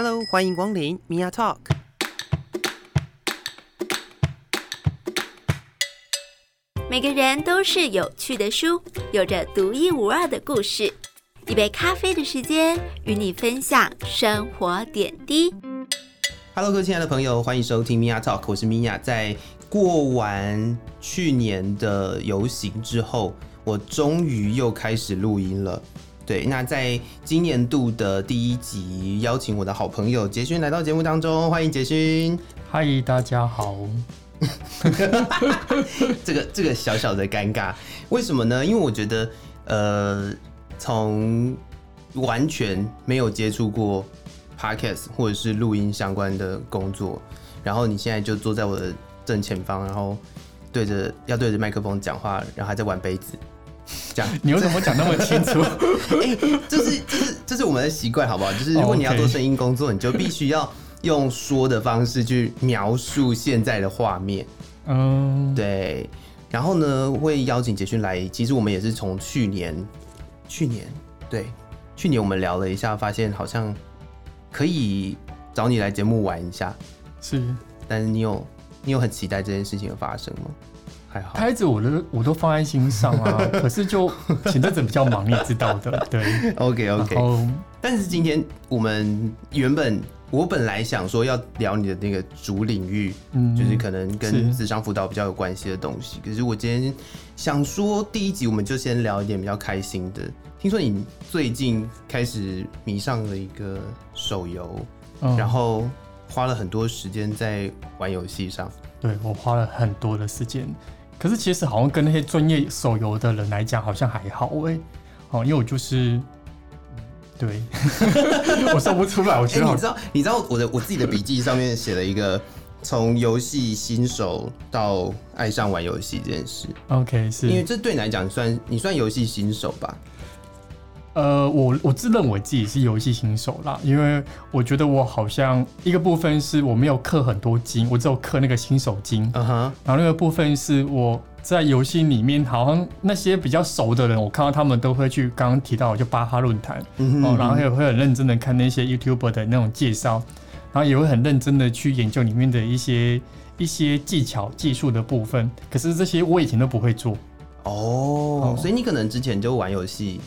Hello，欢迎光临 Mia Talk。每个人都是有趣的书，有着独一无二的故事。一杯咖啡的时间，与你分享生活点滴。Hello，各位亲爱的朋友，欢迎收听 Mia Talk，我是 Mia。在过完去年的游行之后，我终于又开始录音了。对，那在今年度的第一集，邀请我的好朋友杰勋来到节目当中，欢迎杰勋。嗨，大家好。这个这个小小的尴尬，为什么呢？因为我觉得，呃，从完全没有接触过 podcast 或者是录音相关的工作，然后你现在就坐在我的正前方，然后对着要对着麦克风讲话，然后还在玩杯子。你为什么讲那么清楚？哎、欸，这是这是这是我们的习惯，好不好？就是如果你要做声音工作，你就必须要用说的方式去描述现在的画面。嗯，对。然后呢，会邀请杰勋来。其实我们也是从去年，去年对，去年我们聊了一下，发现好像可以找你来节目玩一下。是，但是你有你有很期待这件事情的发生吗？还好，拍子我都我都放在心上啊，可是就前阵子比较忙，你知道的，对。OK OK。但是今天我们原本我本来想说要聊你的那个主领域，嗯，就是可能跟智商辅导比较有关系的东西。可是我今天想说，第一集我们就先聊一点比较开心的。听说你最近开始迷上了一个手游，嗯，然后花了很多时间在玩游戏上。对，我花了很多的时间。可是其实好像跟那些专业手游的人来讲，好像还好哎、欸，哦，因为我就是，对，我说不出来。我觉得、欸、你知道，你知道我的我自己的笔记上面写了一个从游戏新手到爱上玩游戏这件事。OK，是因为这对你来讲算你算游戏新手吧？呃，我我自认为自己是游戏新手啦，因为我觉得我好像一个部分是我没有氪很多金，我只有氪那个新手金。嗯哼。然后那个部分是我在游戏里面，好像那些比较熟的人，我看到他们都会去刚刚提到就巴哈论坛，嗯哼。然后也会很认真的看那些 YouTuber 的那种介绍，然后也会很认真的去研究里面的一些一些技巧、技术的部分。可是这些我以前都不会做。哦。所以你可能之前就玩游戏。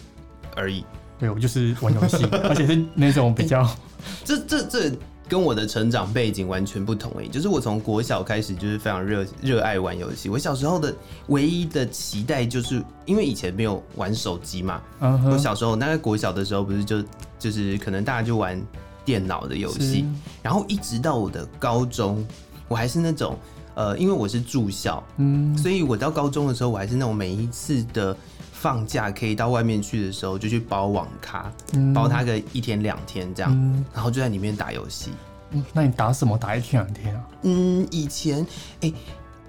而已，对，我就是玩游戏，而且是那种比较，这这这跟我的成长背景完全不同诶。就是我从国小开始就是非常热热爱玩游戏。我小时候的唯一的期待就是，因为以前没有玩手机嘛。Uh huh. 我小时候那个国小的时候，不是就就是可能大家就玩电脑的游戏，然后一直到我的高中，我还是那种呃，因为我是住校，嗯，所以我到高中的时候，我还是那种每一次的。放假可以到外面去的时候，就去包网咖，嗯、包他个一天两天这样，嗯、然后就在里面打游戏。嗯，那你打什么？打一天两天啊？嗯，以前，哎、欸，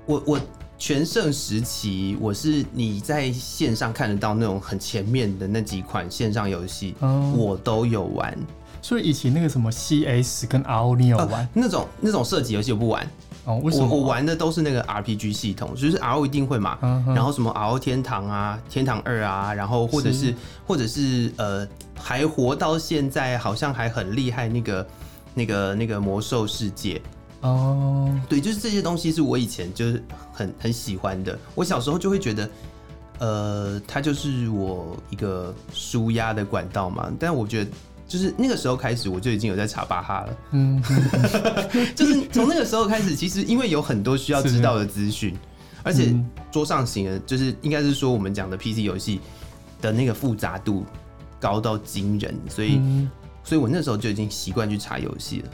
我我全盛时期，我是你在线上看得到那种很前面的那几款线上游戏，嗯、我都有玩。所以以前那个什么 CS 跟 RO 你有玩？呃、那种那种射击游戏我不玩。哦，为什么？我我玩的都是那个 RPG 系统，就是 RO 一定会嘛，然后什么 RO 天堂啊、天堂二啊，然后或者是，是。或者是呃，还活到现在好像还很厉害那个那个那个魔兽世界。哦，对，就是这些东西是我以前就是很很喜欢的，我小时候就会觉得，呃，它就是我一个舒压的管道嘛，但我觉得。就是那个时候开始，我就已经有在查巴哈了。嗯，就是从那个时候开始，其实因为有很多需要知道的资讯，而且桌上型的，就是应该是说我们讲的 PC 游戏的那个复杂度高到惊人，所以，所以我那时候就已经习惯去查游戏了。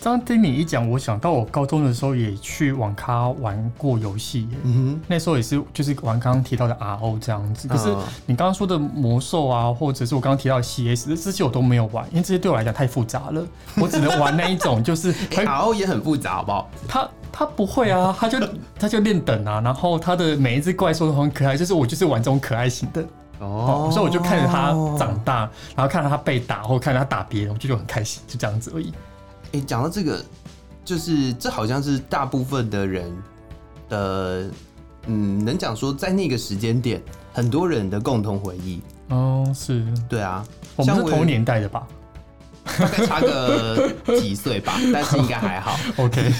这样听你一讲，我想到我高中的时候也去网咖玩过游戏，嗯哼，那时候也是就是玩刚刚提到的 RO 这样子。可是你刚刚说的魔兽啊，或者是我刚刚提到的 CS，这些我都没有玩，因为这些对我来讲太复杂了，我只能玩那一种，就是 RO 也很复杂，好不好？他他不会啊，他就他就练等啊，然后他的每一只怪兽都很可爱，就是我就是玩这种可爱型的哦，所以我就看着他长大，然后看着他被打，或看着他打别人，我就就很开心，就这样子而已。哎，讲到这个，就是这好像是大部分的人的，嗯，能讲说在那个时间点，很多人的共同回忆。哦，是，对啊，我们是同年代的吧？大概差个几岁吧，但是应该还好。OK，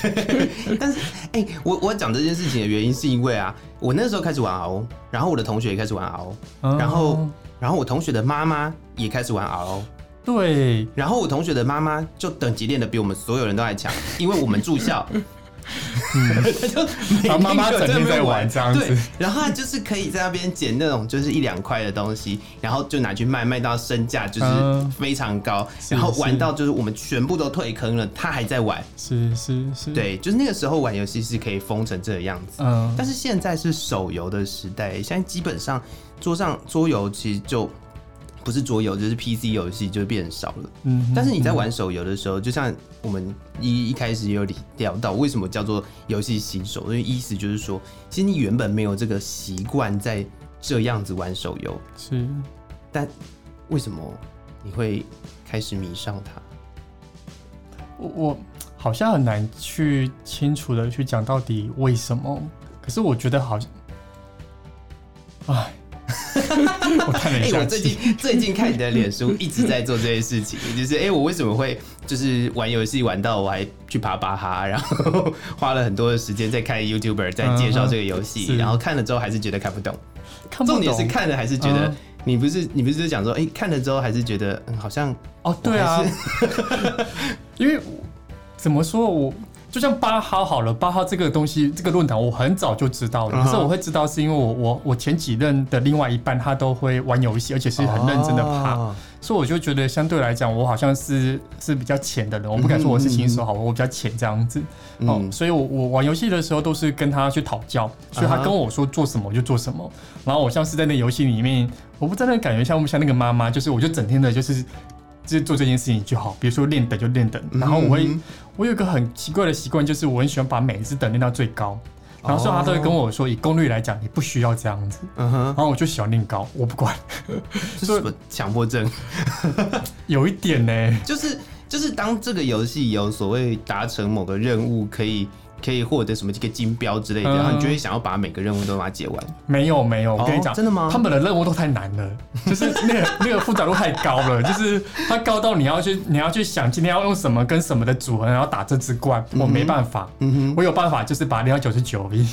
但是哎、欸，我我讲这件事情的原因是因为啊，我那时候开始玩 RO，然后我的同学也开始玩 RO，然后然后我同学的妈妈也开始玩 RO。对，然后我同学的妈妈就等级练的比我们所有人都还强，因为我们住校。嗯，他 就他妈妈整天在玩这样子，对，然后他就是可以在那边捡那种就是一两块的东西，然后就拿去卖，卖到身价就是非常高，然后玩到就是我们全部都退坑了，他还在玩，是是是，对，就是那个时候玩游戏是可以疯成这个样子，嗯，但是现在是手游的时代，现在基本上桌上桌游其实就。不是桌游，就是 PC 游戏就变少了。嗯，但是你在玩手游的时候，就像我们一一开始也有聊到，为什么叫做游戏新手？因为意思就是说，其实你原本没有这个习惯在这样子玩手游，是，但为什么你会开始迷上它？我我好像很难去清楚的去讲到底为什么，可是我觉得好像，哎。我看了一下、欸，我最近最近看你的脸书，一直在做这些事情，就是哎、欸，我为什么会就是玩游戏玩到我还去爬巴哈，然后花了很多的时间在看 YouTuber 在介绍这个游戏，嗯、然后看了之后还是觉得看不懂。看不懂，重点是看了还是觉得、嗯、你不是你不是讲说哎、欸，看了之后还是觉得嗯好像哦对啊，因为怎么说我。就像巴哈好了，巴哈这个东西，这个论坛我很早就知道了。可是我会知道，是因为我我我前几任的另外一半他都会玩游戏，而且是很认真的爬，所以我就觉得相对来讲，我好像是是比较浅的人。我不敢说我是新手，好，我比较浅这样子。哦，所以我我玩游戏的时候都是跟他去讨教，所以他跟我说做什么我就做什么。然后我像是在那游戏里面，我不知道那感觉像不像那个妈妈，就是我就整天的就是。就做这件事情就好，比如说练等就练等，然后我会，我有一个很奇怪的习惯，就是我很喜欢把每一次等练到最高，然后所以他都会跟我说，以功率来讲，你不需要这样子，嗯哼，然后我就喜欢练高，我不管，这是什么强迫症？有一点呢，就是就是当这个游戏有所谓达成某个任务可以。可以获得什么这个金标之类的，嗯、然后你就会想要把每个任务都把它解完。没有没有，我跟你讲、哦，真的吗？他们的任务都太难了，就是那个那个复杂度太高了，就是它高到你要去你要去想今天要用什么跟什么的组合，然后打这支怪，我没办法。嗯哼，我有办法，就是把练到九十九而已。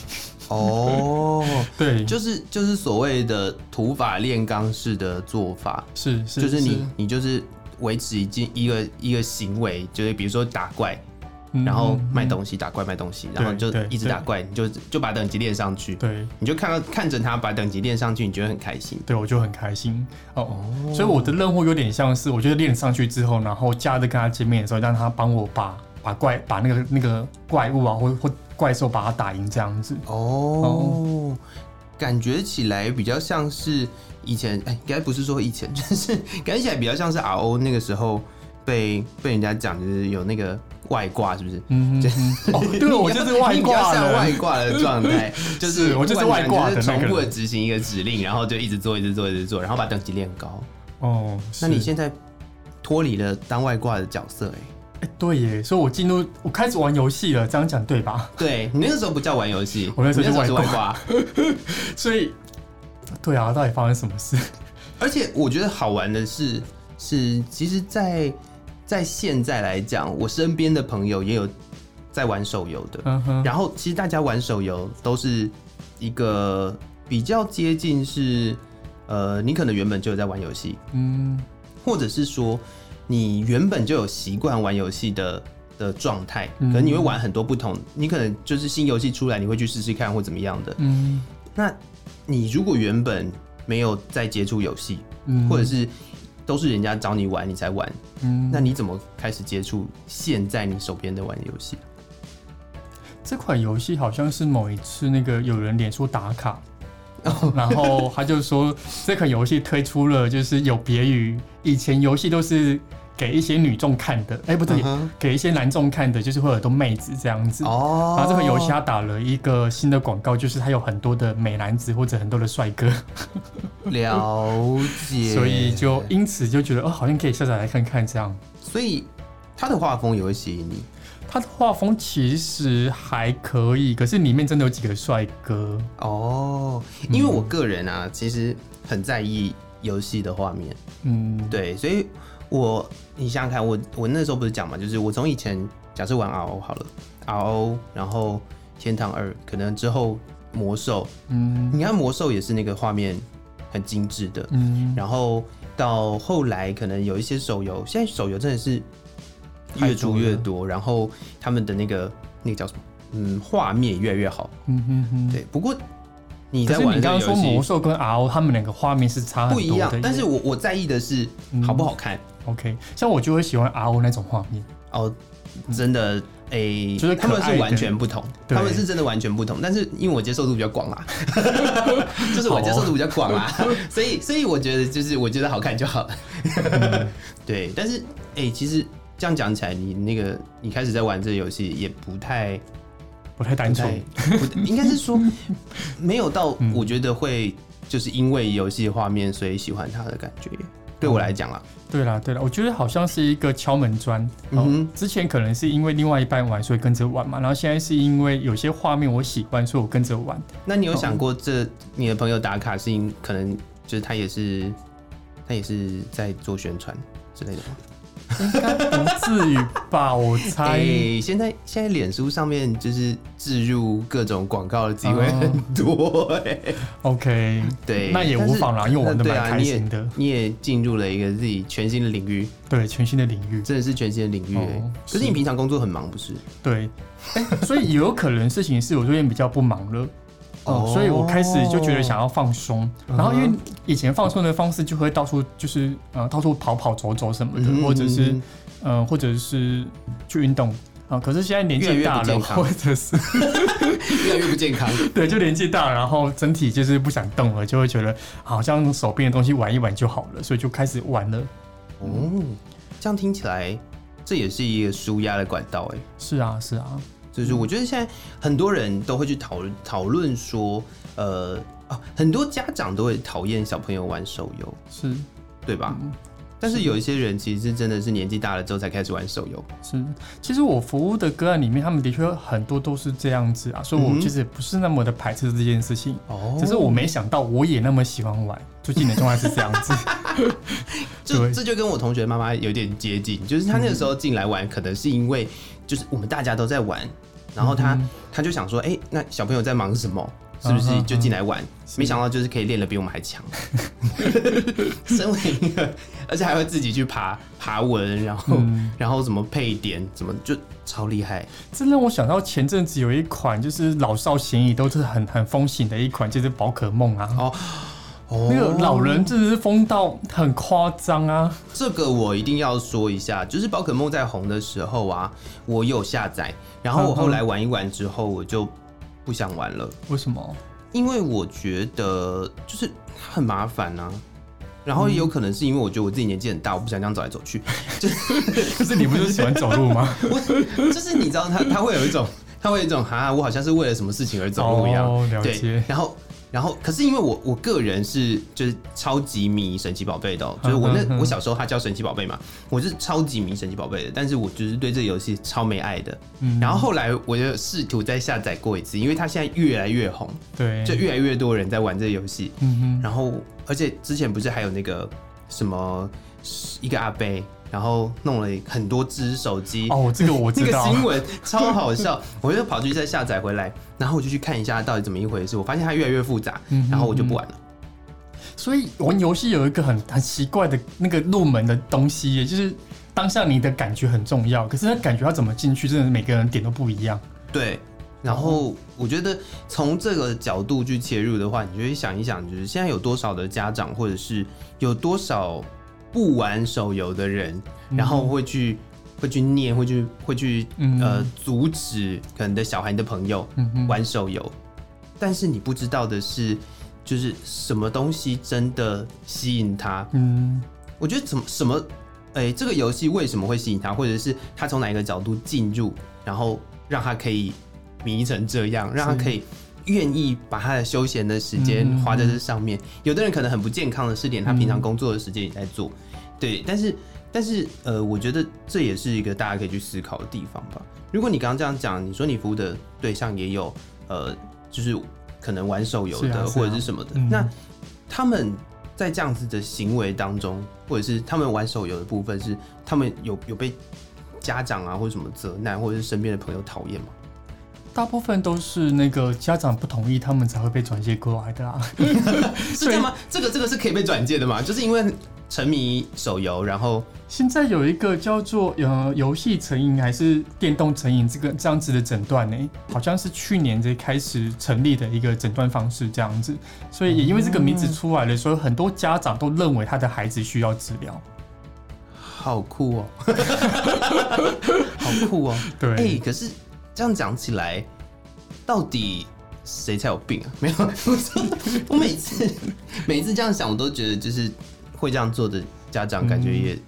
哦，对，就是就是所谓的土法炼钢式的做法，是是，就是你你就是维持一件一个一个行为，就是比如说打怪。然后卖东西，打怪卖东西，然后就一直打怪，你就就把等级练上去。对，你就看到看着他把等级练上去，你觉得很开心。对，我就很开心哦。哦，所以我的任务有点像是，我觉得练上去之后，然后假日跟他见面的时候，让他帮我把把怪把那个那个怪物啊，或或怪兽把它打赢这样子。哦，哦感觉起来比较像是以前，哎，应该不是说以前，就是感觉起来比较像是 RO 那个时候被被人家讲，就是有那个。外挂是不是？嗯，哦，对，我就是外挂像外挂的状态，就是我就是外挂的，重复的执行一个指令，然后就一直做，一直做，一直做，然后把等级练高。哦，那你现在脱离了当外挂的角色，哎，哎，对耶，所以我进入，我开始玩游戏了，这样讲对吧？对，你那个时候不叫玩游戏，我那时候是外挂，所以，对啊，到底发生什么事？而且我觉得好玩的是，是其实，在。在现在来讲，我身边的朋友也有在玩手游的。Uh huh. 然后，其实大家玩手游都是一个比较接近是，呃，你可能原本就有在玩游戏，嗯，或者是说你原本就有习惯玩游戏的的状态，可能你会玩很多不同，你可能就是新游戏出来，你会去试试看或怎么样的。嗯，那你如果原本没有在接触游戏，嗯，或者是。都是人家找你玩，你才玩。嗯，那你怎么开始接触现在你手边的玩游戏？这款游戏好像是某一次那个有人脸书打卡，然后他就说这款游戏推出了，就是有别于以前游戏都是。给一些女众看的，哎、欸，不对，uh huh. 给一些男众看的，就是会有很多妹子这样子。哦。Oh. 然后这个游戏它打了一个新的广告，就是它有很多的美男子或者很多的帅哥。了解。所以就因此就觉得哦，好像可以下载来看看这样。所以它的画风也会吸引你？他的画风其实还可以，可是里面真的有几个帅哥哦。Oh, 因为我个人啊，嗯、其实很在意游戏的画面。嗯，对，所以。我你想想看，我我那时候不是讲嘛，就是我从以前假设玩 RO 好了，RO，然后天堂二，可能之后魔兽，嗯，你看魔兽也是那个画面很精致的，嗯，然后到后来可能有一些手游，现在手游真的是越出越多，然后他们的那个那个叫什么，嗯，画面越来越好，嗯哼哼，对，不过。你在玩，你刚刚说魔兽跟 RO 他们两个画面是差很多的，不一样。但是我我在意的是好不好看。嗯、OK，像我就会喜欢 RO 那种画面。哦，真的，诶、欸，就是他们是完全不同，他们是真的完全不同。但是因为我接受度比较广啦，就是我接受度比较广啦，所以所以我觉得就是我觉得好看就好了。嗯、对，但是诶、欸，其实这样讲起来，你那个你开始在玩这个游戏也不太。不太单纯，应该是说 没有到我觉得会就是因为游戏画面所以喜欢它的感觉。对我来讲啊，对啦对啦，我觉得好像是一个敲门砖。嗯，之前可能是因为另外一半玩，所以跟着玩嘛。然后现在是因为有些画面我喜欢，所以我跟着玩。那你有想过，这你的朋友打卡是因可能就是他也是他也是在做宣传之类的吗？应该不至于吧？我猜。欸、现在现在脸书上面就是置入各种广告的机会很多、欸。OK，对，那也无妨啦，因为我玩的蛮开心的。你也进入了一个自己全新的领域，对，全新的领域，真的是全新的领域、欸。哦、可是你平常工作很忙，不是？对，欸、所以有可能事情是我最近比较不忙了。哦，所以我开始就觉得想要放松，然后因为以前放松的方式就会到处就是呃到处跑跑走走什么的，或者是呃或者是去运动啊。可是现在年纪大了，或者是 越来越不健康。对，就年纪大，然后整体就是不想动了，就会觉得好像手边的东西玩一玩就好了，所以就开始玩了。哦，这样听起来这也是一个舒压的管道哎。是啊，是啊。就是我觉得现在很多人都会去讨论讨论说，呃啊，很多家长都会讨厌小朋友玩手游，是，对吧？嗯，但是有一些人其实是真的是年纪大了之后才开始玩手游。是，其实我服务的个案里面，他们的确很多都是这样子啊，所以我其实不是那么的排斥这件事情。哦，只是我没想到我也那么喜欢玩。最近的状态是这样子，就 对这就跟我同学妈妈有点接近，就是他那个时候进来玩，可能是因为。就是我们大家都在玩，然后他、嗯、他就想说，哎、欸，那小朋友在忙什么？是不是就进来玩？没想到就是可以练得比我们还强。身为一个，而且还会自己去爬爬文，然后、嗯、然后怎么配点，怎么就超厉害。这让我想到前阵子有一款就是老少咸宜都是很很风行的一款，就是宝可梦啊。哦那个老人真的是疯到很夸张啊！这个我一定要说一下，就是宝可梦在红的时候啊，我有下载，然后我后来玩一玩之后，我就不想玩了。为什么？因为我觉得就是很麻烦啊，然后也有可能是因为我觉得我自己年纪很大，我不想这样走来走去。就是，可是你不就是喜欢走路吗？我就是你知道，他他会有一种，他会有一种，哈，我好像是为了什么事情而走路一样。哦，了解。对，然后。然后，可是因为我我个人是就是超级迷神奇宝贝的，就是我那我小时候他叫神奇宝贝嘛，我是超级迷神奇宝贝的，但是我就是对这个游戏超没爱的。然后后来我就试图再下载过一次，因为它现在越来越红，对，就越来越多人在玩这个游戏。然后而且之前不是还有那个什么一个阿伯。然后弄了很多只手机哦，这个我知道，这个新闻超好笑，我就跑去再下载回来，然后我就去看一下到底怎么一回事。我发现它越来越复杂，然后我就不玩了。所以玩游戏有一个很很奇怪的那个入门的东西，也就是当下你的感觉很重要，可是那感觉要怎么进去，真的是每个人点都不一样。对，然后我觉得从这个角度去切入的话，你就会想一想，就是现在有多少的家长，或者是有多少。不玩手游的人，然后会去、嗯、会去念，会去会去、嗯、呃阻止可能的小孩的朋友玩手游，嗯、但是你不知道的是，就是什么东西真的吸引他。嗯，我觉得怎么什么，哎、欸，这个游戏为什么会吸引他，或者是他从哪一个角度进入，然后让他可以迷成这样，让他可以愿意把他的休闲的时间花在这上面。嗯、有的人可能很不健康的是，连他平常工作的时间也在做。对，但是但是呃，我觉得这也是一个大家可以去思考的地方吧。如果你刚刚这样讲，你说你服务的对象也有呃，就是可能玩手游的或者是什么的，嗯、那他们在这样子的行为当中，或者是他们玩手游的部分，是他们有有被家长啊或者什么责难，或者是身边的朋友讨厌吗？大部分都是那个家长不同意，他们才会被转介过来的啊。是这样吗？这个这个是可以被转介的嘛？就是因为沉迷手游，然后现在有一个叫做呃游戏成瘾还是电动成瘾这个这样子的诊断呢，好像是去年才开始成立的一个诊断方式这样子。所以也因为这个名字出来了，所以很多家长都认为他的孩子需要治疗。好酷哦！好酷哦！对，哎、欸，可是。这样讲起来，到底谁才有病啊？没有，我每次每次这样想，我都觉得就是会这样做的家长，感觉也、嗯、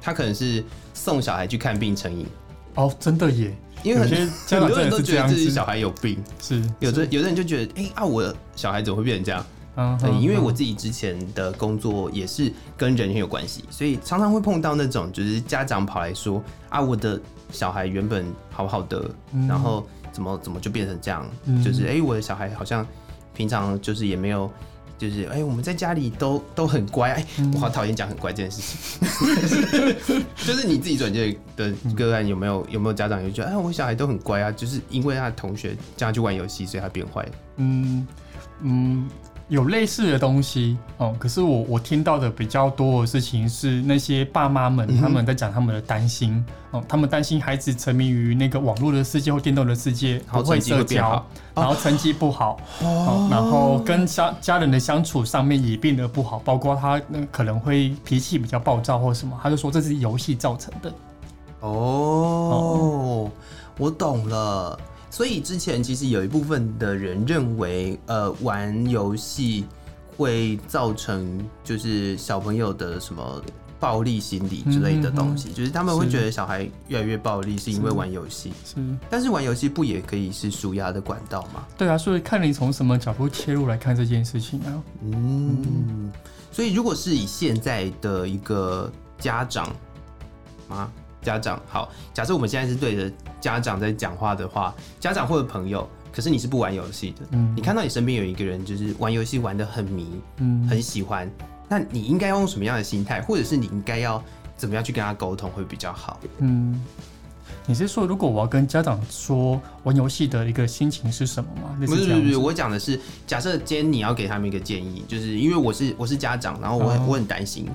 他可能是送小孩去看病成瘾哦，真的耶！因为很多很多人都觉得自己小孩有病，是有的有的人就觉得，哎、欸、啊，我小孩怎么会变成这样？嗯，嗯，因为我自己之前的工作也是跟人很有关系，所以常常会碰到那种就是家长跑来说啊，我的。小孩原本好好的，嗯、然后怎么怎么就变成这样？嗯、就是哎、欸，我的小孩好像平常就是也没有，就是哎、欸，我们在家里都都很乖。哎、我好讨厌讲很乖这件事情。就是你自己转介的个案有没有有没有家长就觉得哎，我小孩都很乖啊？就是因为他的同学叫他去玩游戏，所以他变坏了。嗯嗯。有类似的东西哦，可是我我听到的比较多的事情是那些爸妈们他们在讲他们的担心、嗯、哦，他们担心孩子沉迷于那个网络的世界或电动的世界，不会社交，然后成绩不好，然后跟家家人的相处上面也变得不好，包括他那可能会脾气比较暴躁或什么，他就说这是游戏造成的。哦，哦我懂了。所以之前其实有一部分的人认为，呃，玩游戏会造成就是小朋友的什么暴力心理之类的东西，就是他们会觉得小孩越来越暴力是因为玩游戏。是，但是玩游戏不也可以是舒压的管道吗？对啊，所以看你从什么角度切入来看这件事情啊。嗯，嗯所以如果是以现在的一个家长啊。家长好，假设我们现在是对着家长在讲话的话，家长或者朋友，可是你是不玩游戏的，嗯，你看到你身边有一个人就是玩游戏玩的很迷，嗯，很喜欢，那你应该要用什么样的心态，或者是你应该要怎么样去跟他沟通会比较好？嗯，你是说如果我要跟家长说玩游戏的一个心情是什么吗？不是不是，我讲的是假设今天你要给他们一个建议，就是因为我是我是家长，然后我很、哦、我很担心。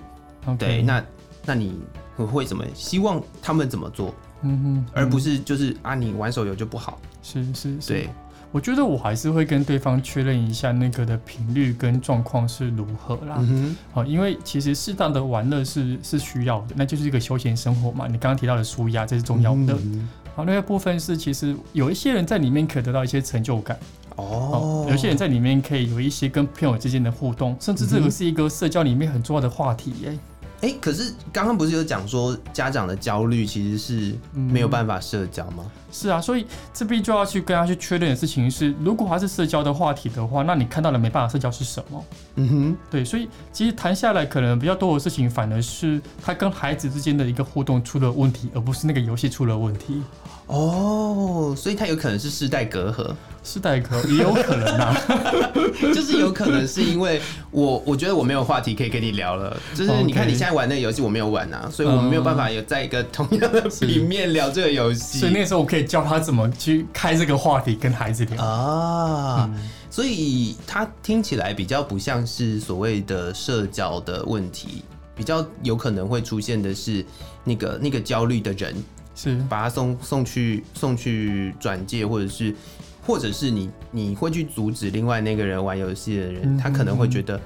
对，那那你。会怎么希望他们怎么做？嗯哼，嗯，而不是就是啊，你玩手游就不好。是是是，对，我觉得我还是会跟对方确认一下那个的频率跟状况是如何啦。嗯哼，好，因为其实适当的玩乐是是需要的，那就是一个休闲生活嘛。你刚刚提到的舒压，这是重要的。嗯、好，那个部分是其实有一些人在里面可以得到一些成就感。哦，有些人在里面可以有一些跟朋友之间的互动，甚至这个是一个社交里面很重要的话题耶。哎、欸，可是刚刚不是有讲说家长的焦虑其实是没有办法社交吗？嗯、是啊，所以这边就要去跟他去确认的事情是，如果他是社交的话题的话，那你看到了没办法社交是什么？嗯哼，对，所以其实谈下来可能比较多的事情，反而是他跟孩子之间的一个互动出了问题，而不是那个游戏出了问题。哦，所以他有可能是世代隔阂，世代课也有可能啊，就是有可能是因为我我觉得我没有话题可以跟你聊了，就是你看你现在玩那个游戏我没有玩啊，所以我们没有办法有在一个同样的平面聊这个游戏，所以那时候我可以教他怎么去开这个话题跟孩子聊。啊，嗯、所以他听起来比较不像是所谓的社交的问题，比较有可能会出现的是那个那个焦虑的人。是。把他送送去送去转介，或者是或者是你你会去阻止另外那个人玩游戏的人，嗯、他可能会觉得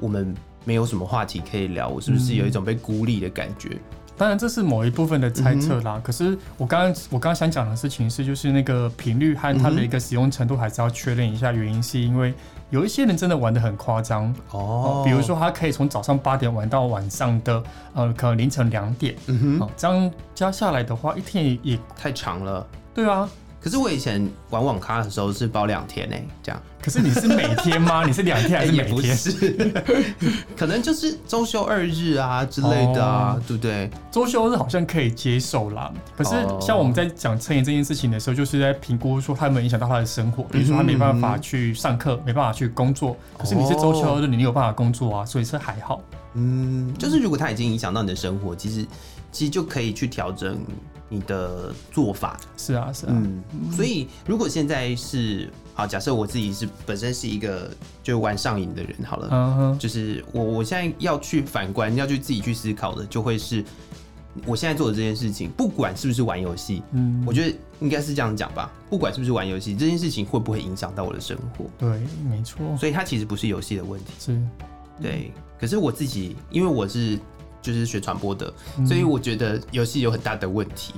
我们没有什么话题可以聊，我是不是有一种被孤立的感觉？当然这是某一部分的猜测啦。嗯、可是我刚刚我刚刚想讲的事情是，就是那个频率和它的一个使用程度还是要确认一下。原因是因为有一些人真的玩的很夸张哦，比如说他可以从早上八点玩到晚上的呃可能凌晨两点，嗯哼，这样加下来的话，一天也也太长了。对啊，可是我以前玩网咖的时候是包两天呢，这样。可是你是每天吗？你是两天还是每天？也不是，可能就是周休二日啊之类的啊，哦、对不对？周休日好像可以接受啦。可是像我们在讲撑爷这件事情的时候，就是在评估说他有没有影响到他的生活，比如说他没办法去上课，没办法去工作。可是你是周休日，你有办法工作啊，所以是还好。嗯，就是如果他已经影响到你的生活，其实其实就可以去调整。你的做法是啊，是啊，嗯，所以如果现在是好，假设我自己是本身是一个就玩上瘾的人，好了，就是我我现在要去反观，要去自己去思考的，就会是我现在做的这件事情，不管是不是玩游戏，嗯，我觉得应该是这样讲吧，不管是不是玩游戏，这件事情会不会影响到我的生活？对，没错，所以它其实不是游戏的问题，是，对，可是我自己，因为我是。就是学传播的，所以我觉得游戏有很大的问题。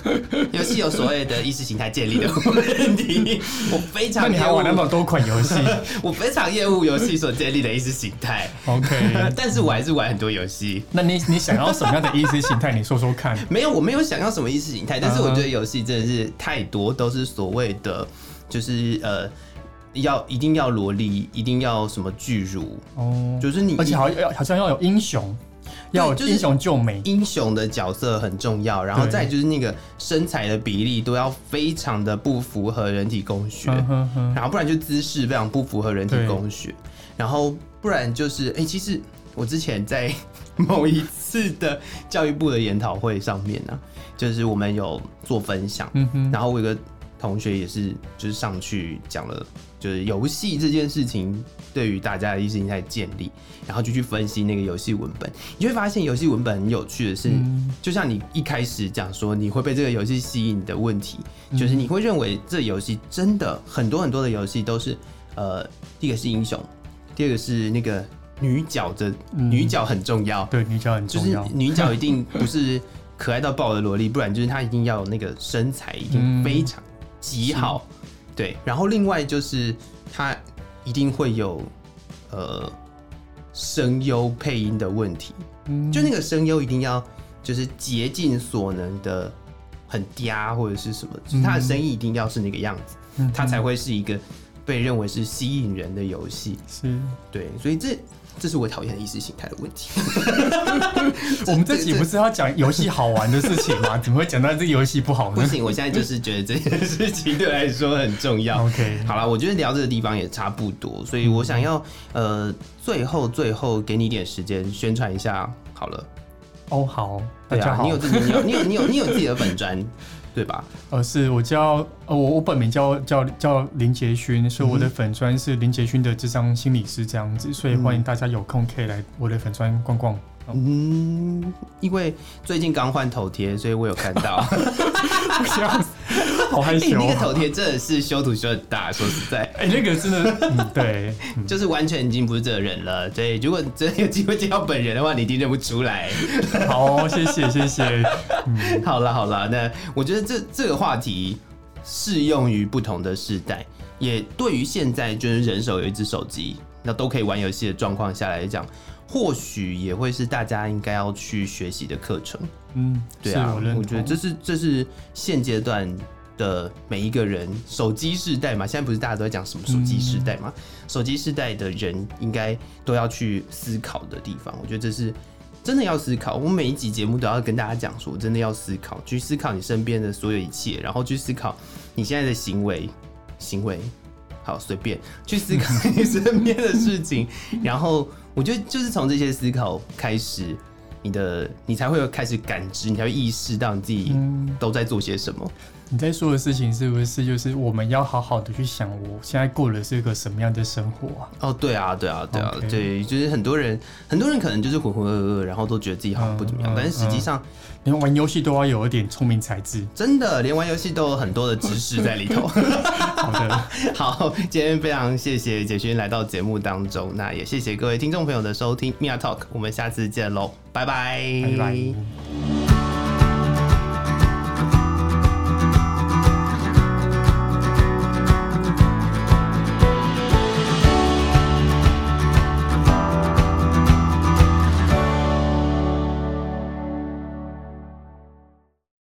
游戏有所谓的意识形态建立的问题，我非常……那你还玩那么多款游戏？我非常厌恶游戏所建立的意识形态。OK，但是我还是玩很多游戏。那你你想要什么样的意识形态？你说说看。没有，我没有想要什么意识形态，但是我觉得游戏真的是太多，都是所谓的，就是呃，要一定要萝莉，一定要什么巨乳哦，就是你，而且好要好像要有英雄。要英雄救美，英雄的角色很重要，然后再就是那个身材的比例都要非常的不符合人体工学，然后不然就姿势非常不符合人体工学，然后不然就是哎、欸，其实我之前在某一次的教育部的研讨会上面呢、啊，就是我们有做分享，然后我有个同学也是就是上去讲了。就是游戏这件事情对于大家的意识形态建立，然后就去分析那个游戏文本，你会发现游戏文本很有趣的是，就像你一开始讲说你会被这个游戏吸引的问题，就是你会认为这游戏真的很多很多的游戏都是，呃，第一个是英雄，第二个是那个女角的女角很重要，对，女角很重要，就是女角一定不是可爱到爆的萝莉，不然就是她一定要有那个身材一定非常极好。对，然后另外就是它一定会有呃声优配音的问题，嗯，就那个声优一定要就是竭尽所能的很嗲或者是什么，就是他的声音一定要是那个样子，嗯，他才会是一个被认为是吸引人的游戏。是，对，所以这。这是我讨厌的意识形态的问题。我们这集不是要讲游戏好玩的事情吗？怎么会讲到这个游戏不好呢？不行，我现在就是觉得这件事情对我来说很重要。OK，好了，我觉得聊这个地方也差不多，所以我想要呃，最后最后给你一点时间宣传一下好了。哦，好，大家好，你有自己，你有你有你有你有自己的本专。对吧？呃，是我叫呃，我我本名叫叫叫林杰勋，所以我的粉砖是林杰勋的智商心理师这样子，所以欢迎大家有空可以来我的粉砖逛逛。嗯，因为最近刚换头贴，所以我有看到。好害羞。那个头贴真的是修图修很大，说实在，哎，那个真的，嗯，对，就是完全已经不是这个人了。对，如果真的有机会见到本人的话，你一定认不出来。好，谢谢，谢谢。嗯，好了，好了，那我觉得这这个话题适用于不同的世代，也对于现在就是人手有一只手机，那都可以玩游戏的状况下来讲。或许也会是大家应该要去学习的课程。嗯，对啊，我，我觉得这是这是现阶段的每一个人，手机时代嘛，现在不是大家都在讲什么手机时代嘛？手机时代的人应该都要去思考的地方。我觉得这是真的要思考。我每一集节目都要跟大家讲说，真的要思考，去思考你身边的所有一切，然后去思考你现在的行为行为。好，随便去思考你身边的事情，然后。我觉得就是从这些思考开始，你的你才会有开始感知，你才会意识到你自己都在做些什么。你在说的事情是不是就是我们要好好的去想，我现在过的是一个什么样的生活啊？哦，对啊，对啊，对啊.对，就是很多人，很多人可能就是浑浑噩噩，然后都觉得自己好像不怎么样，但是实际上，连玩游戏都要有一点聪明才智，真的，连玩游戏都有很多的知识在里头。好的，好，今天非常谢谢杰勋来到节目当中，那也谢谢各位听众朋友的收听，Mia Talk，我们下次见喽，拜拜，